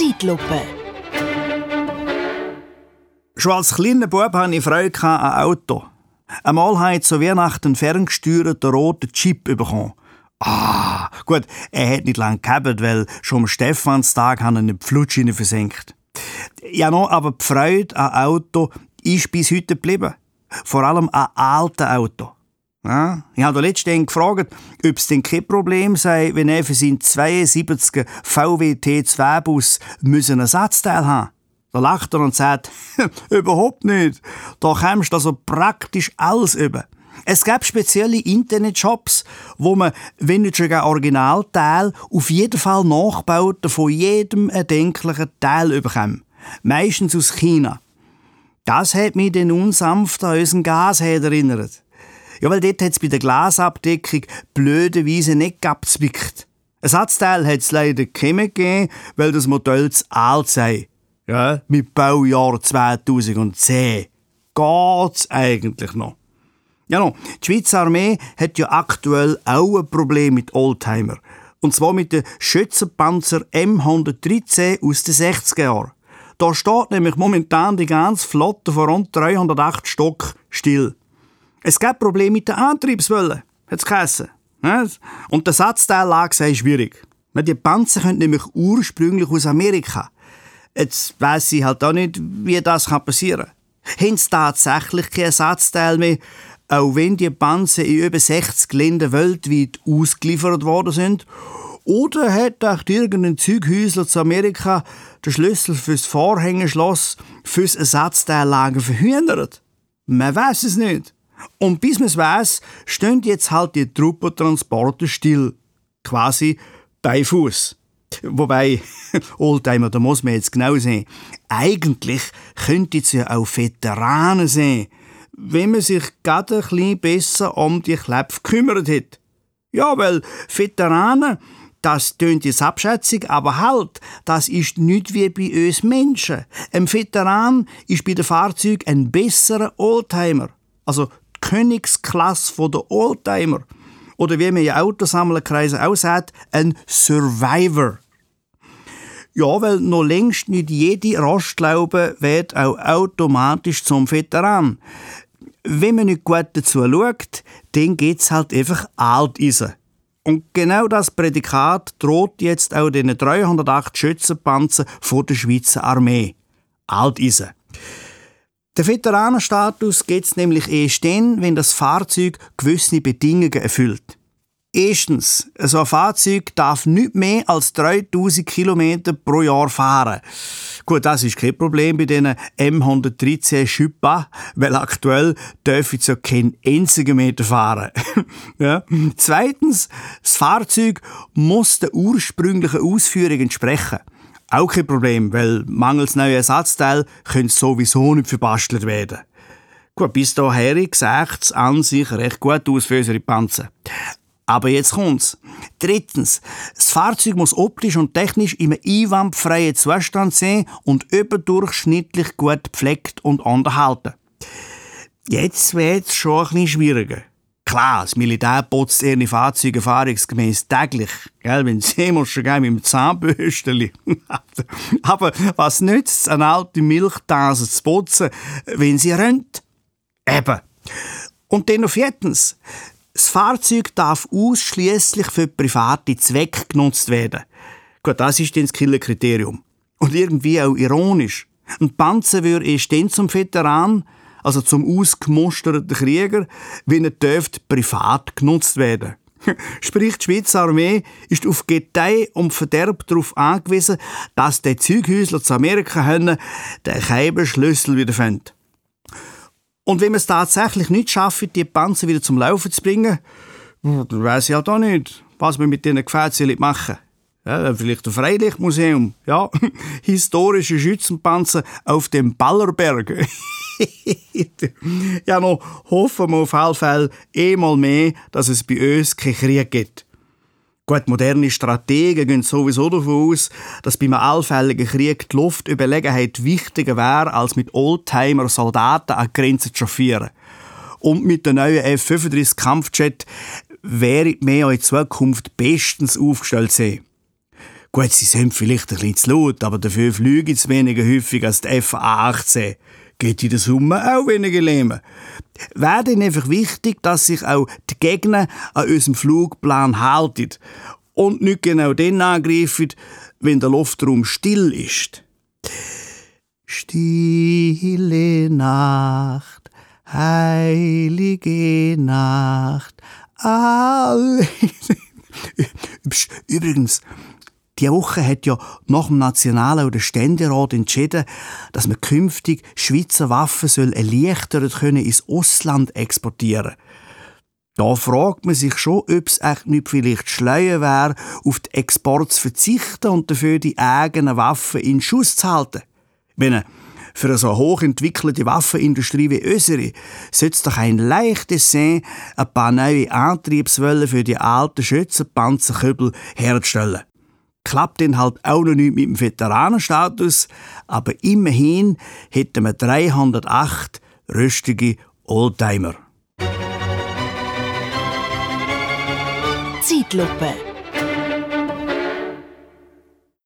Zeitlupe. Schon als kleiner Bub hatte ich Freude an Auto. Einmal habe ich zu Weihnachten einen ferngesteuerten roten Chip bekommen. Ah, gut, er hat nicht lange gehabt, weil schon am Stephanstag haben eine Pflutschine versenkt. Ja, noch, aber die Freude an Auto ist bis heute geblieben. Vor allem an alten Auto. Ja, ich habe letztens gefragt, ob es denn kein Problem sei, wenn er für seinen 72er VW T2-Bus einen Ersatzteil haben Da lacht er und sagt, überhaupt nicht. Da kommst du also praktisch alles über. Es gab spezielle Internetshops, wo man, wenn nicht sogar Originalteil, auf jeden Fall Nachbauten von jedem erdenklichen Teil bekommen. Meistens aus China. Das hat mich dann unsanft an unseren Gasherd erinnert. Ja, weil dort hat es bei der Glasabdeckung blöderweise nicht abzwickt. Ein Satzteil hat es leider nicht gegeben, weil das Modell zu alt sei. Ja, mit Baujahr 2010. Geht's eigentlich noch? Ja, no, die Schweizer Armee hat ja aktuell auch ein Problem mit Oldtimer. Und zwar mit dem Schützenpanzer M113 aus den 60er Jahren. Da steht nämlich momentan die ganze Flotte von rund 308 Stock still. Es gibt Probleme mit der Antriebswelle, hat es geheißen. Und der Satzteillage sei schwierig. Die Panzer können nämlich ursprünglich aus Amerika. Jetzt weiss ich halt auch nicht, wie das passieren kann. Haben sie tatsächlich kein Ersatzteil mehr, auch wenn die Panzer in über 60 Ländern weltweit ausgeliefert worden sind? Oder hat auch irgendein Zeughäusler zu Amerika den Schlüssel fürs Vorhängeschloss fürs Ersatzteillager verhindert? Man weiß es nicht. Und bis man es weiss, stehen jetzt halt die Truppentransporte still. Quasi bei Fuß. Wobei, Oldtimer, da muss man jetzt genau sehen. Eigentlich könnte es ja auch Veteranen sein, wenn man sich gerade ein bisschen besser um die Klepf gekümmert hätte. Ja, weil Veteranen, das tönt jetzt abschätzig, aber halt, das ist nicht wie bei uns Menschen. Ein Veteran ist bei den Fahrzeugen ein besserer Oldtimer. Also Königsklasse der Oldtimer. Oder wie man in Autosammlerkreisen auch sagt, ein Survivor. Ja, weil noch längst nicht jede Rostlaube wird auch automatisch zum Veteran. Wenn man nicht gut dazu schaut, dann geht's halt einfach alt eisen. Und genau das Prädikat droht jetzt auch den 308 Schützenpanzer von der Schweizer Armee. Alteisen. Der Veteranenstatus geht es nämlich erst dann, wenn das Fahrzeug gewisse Bedingungen erfüllt. Erstens, so ein Fahrzeug darf nicht mehr als 3000 km pro Jahr fahren. Gut, das ist kein Problem bei diesen M113 Schüppa, weil aktuell dürfen sie ja keinen einzigen Meter fahren. ja. Zweitens, das Fahrzeug muss der ursprünglichen Ausführung entsprechen. Auch kein Problem, weil mangels neuer Ersatzteil können sowieso nicht verbastelt werden. Gut, bis dahin sieht es an sich recht gut aus für unsere Panzer. Aber jetzt kommt's. Drittens, das Fahrzeug muss optisch und technisch im einwandfreien Zustand sein und überdurchschnittlich gut gepflegt und unterhalten. Jetzt wird's schon ein bisschen schwieriger. Klar, das Militär putzt ihre Fahrzeuge erfahrungsgemäß täglich, gell, wenn sie muss schon gehen mit dem Zahnbürsteli. Aber was nützt es, eine alte Milchtase zu putzen, wenn sie rennt? Eben. Und dann noch viertens. Das Fahrzeug darf ausschließlich für private Zwecke genutzt werden. Gut, das ist das Killerkriterium. Und irgendwie auch ironisch. Ein Panzer würde erst dann zum Veteran, also zum ausgemusterten Krieger, wenn er dürfte privat genutzt werden. Sprich, die Schweizer Armee ist auf Gedeih und Verderb darauf angewiesen, dass der Zeughäusler zu Amerika den Keibenschlüssel wieder finden. Und wenn man es tatsächlich nicht schafft, die Panzer wieder zum Laufen zu bringen, dann weiß ich halt auch nicht, was wir mit diesen Gefäßen machen. Ja, vielleicht ein Freilichtmuseum. Ja, historische Schützenpanzer auf dem Ballerberg. ja, noch hoffen wir auf jeden Fall einmal mehr, dass es bei uns keinen Krieg gibt. Gut, moderne Strategen gehen sowieso davon aus, dass bei einem allfälligen Krieg die Luftüberlegenheit wichtiger wäre, als mit Oldtimer-Soldaten an die Grenze zu chauffieren. Und mit der neuen F-35 Kampfjet wäre mehr in Zukunft bestens aufgestellt sein. Gut, sie sind vielleicht ein bisschen zu laut, aber dafür fliegen sie weniger häufig als die F-18. Geht in der Summe auch weniger Leben. Wäre dann einfach wichtig, dass sich auch die Gegner an unserem Flugplan halten und nicht genau den angreifen, wenn der Luftraum still ist. Stille Nacht, heilige Nacht, alle. Übrigens, die Woche hat ja nach dem Nationalen oder Ständerat entschieden, dass man künftig Schweizer Waffen soll erleichtert können ins Ausland exportieren. Da fragt man sich schon, ob es echt nicht vielleicht schleuer wäre, auf die Export zu verzichten und dafür die eigenen Waffen in Schuss zu halten. Wenn für eine so hochentwickelte Waffenindustrie wie unsere sollte es doch ein leichtes sein, ein paar neue Antriebswellen für die alten Schützenpanzerkübel herzustellen. Klappt dann halt auch noch nicht mit dem Veteranenstatus, aber immerhin hätten wir 308 rüstige Oldtimer. Zeitlupe